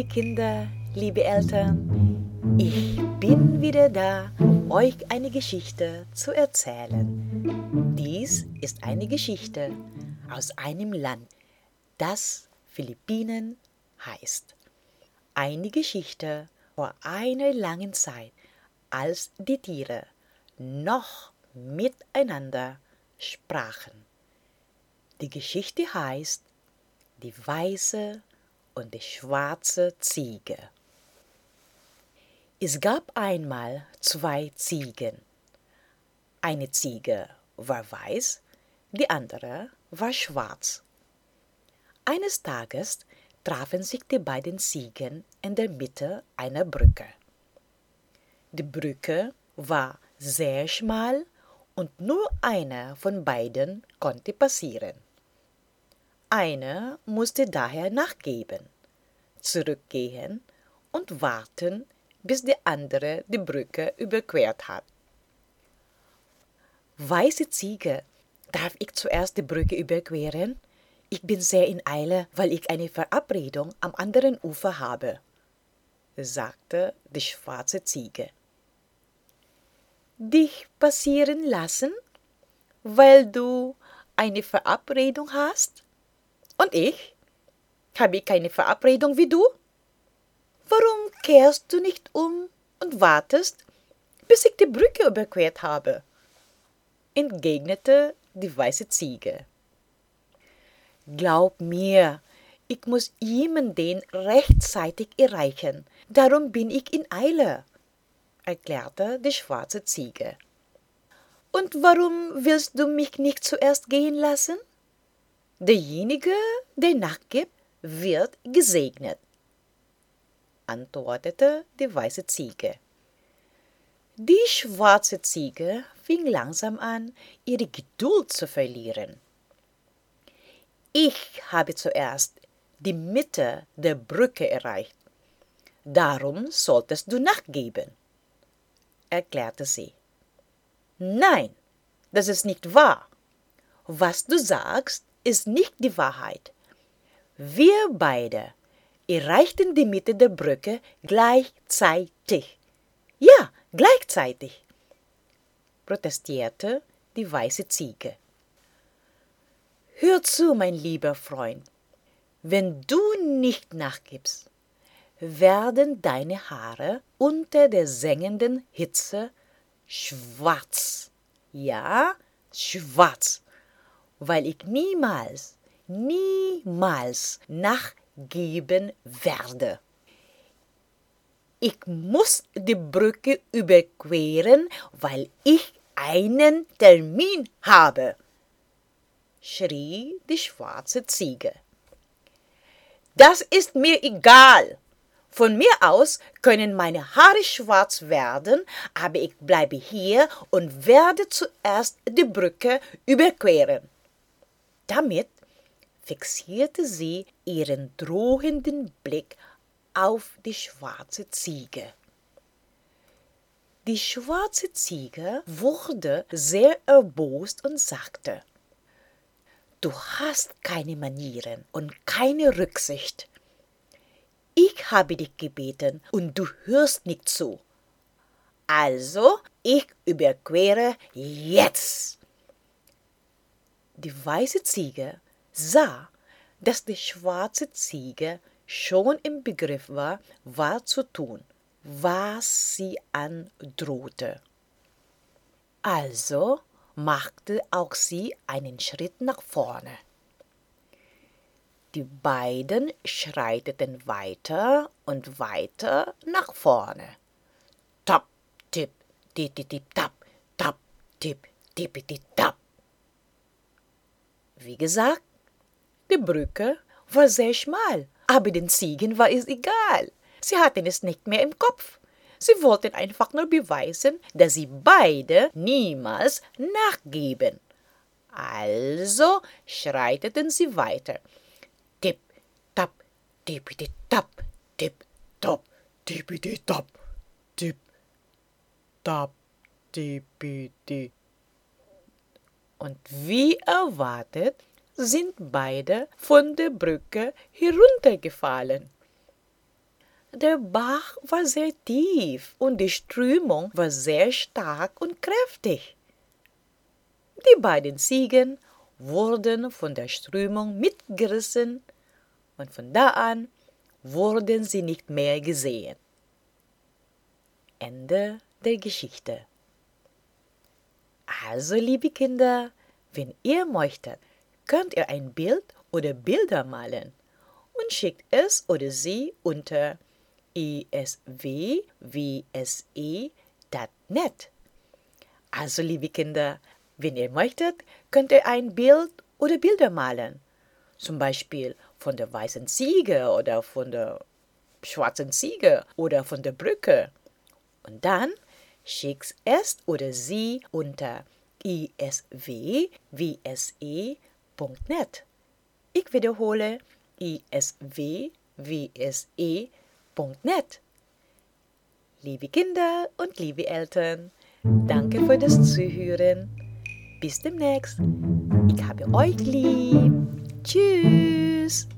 liebe Kinder, liebe Eltern, ich bin wieder da, euch eine Geschichte zu erzählen. Dies ist eine Geschichte aus einem Land, das Philippinen heißt. Eine Geschichte vor einer langen Zeit, als die Tiere noch miteinander sprachen. Die Geschichte heißt Die weiße und die schwarze Ziege. Es gab einmal zwei Ziegen. Eine Ziege war weiß, die andere war schwarz. Eines Tages trafen sich die beiden Ziegen in der Mitte einer Brücke. Die Brücke war sehr schmal und nur einer von beiden konnte passieren. Einer musste daher nachgeben, zurückgehen und warten, bis der andere die Brücke überquert hat. Weiße Ziege, darf ich zuerst die Brücke überqueren? Ich bin sehr in Eile, weil ich eine Verabredung am anderen Ufer habe, sagte die schwarze Ziege. Dich passieren lassen, weil du eine Verabredung hast? Und ich? Habe ich keine Verabredung wie du? Warum kehrst du nicht um und wartest, bis ich die Brücke überquert habe? entgegnete die weiße Ziege. Glaub mir, ich muss jemanden rechtzeitig erreichen, darum bin ich in Eile, erklärte die schwarze Ziege. Und warum willst du mich nicht zuerst gehen lassen? Derjenige, der nachgibt, wird gesegnet, antwortete die weiße Ziege. Die schwarze Ziege fing langsam an, ihre Geduld zu verlieren. Ich habe zuerst die Mitte der Brücke erreicht. Darum solltest du nachgeben, erklärte sie. Nein, das ist nicht wahr. Was du sagst, ist nicht die Wahrheit. Wir beide erreichten die Mitte der Brücke gleichzeitig. Ja, gleichzeitig, protestierte die weiße Ziege. Hör zu, mein lieber Freund, wenn du nicht nachgibst, werden deine Haare unter der sengenden Hitze schwarz. Ja, schwarz weil ich niemals, niemals nachgeben werde. Ich muss die Brücke überqueren, weil ich einen Termin habe, schrie die schwarze Ziege. Das ist mir egal. Von mir aus können meine Haare schwarz werden, aber ich bleibe hier und werde zuerst die Brücke überqueren. Damit fixierte sie ihren drohenden Blick auf die schwarze Ziege. Die schwarze Ziege wurde sehr erbost und sagte, Du hast keine Manieren und keine Rücksicht. Ich habe dich gebeten und du hörst nicht zu. Also, ich überquere jetzt. Die weiße Ziege sah, dass die schwarze Ziege schon im Begriff war, was zu tun, was sie androhte. Also machte auch sie einen Schritt nach vorne. Die beiden schreiteten weiter und weiter nach vorne. Tap, tipp, tip, tap, tap, tipp, tipp, tap. Wie gesagt, die Brücke war sehr schmal, aber den Ziegen war es egal. Sie hatten es nicht mehr im Kopf. Sie wollten einfach nur beweisen, dass sie beide niemals nachgeben. Also schreiteten sie weiter. Tipp, tap, tippiti tap, tipp, top, tippiti tap, tipp, tap, tippiti und wie erwartet sind beide von der Brücke heruntergefallen. Der Bach war sehr tief und die Strömung war sehr stark und kräftig. Die beiden Ziegen wurden von der Strömung mitgerissen und von da an wurden sie nicht mehr gesehen. Also, liebe Kinder, wenn ihr möchtet, könnt ihr ein Bild oder Bilder malen und schickt es oder sie unter eswwse.net. Also, liebe Kinder, wenn ihr möchtet, könnt ihr ein Bild oder Bilder malen. Zum Beispiel von der weißen Ziege oder von der schwarzen Ziege oder von der Brücke. Und dann schickt es oder sie unter iswwse.net. Ich wiederhole iswwse.net. Liebe Kinder und liebe Eltern, danke für das Zuhören. Bis demnächst. Ich habe euch lieb. Tschüss.